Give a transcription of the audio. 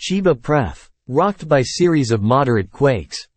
Chiba Pref. Rocked by series of moderate quakes.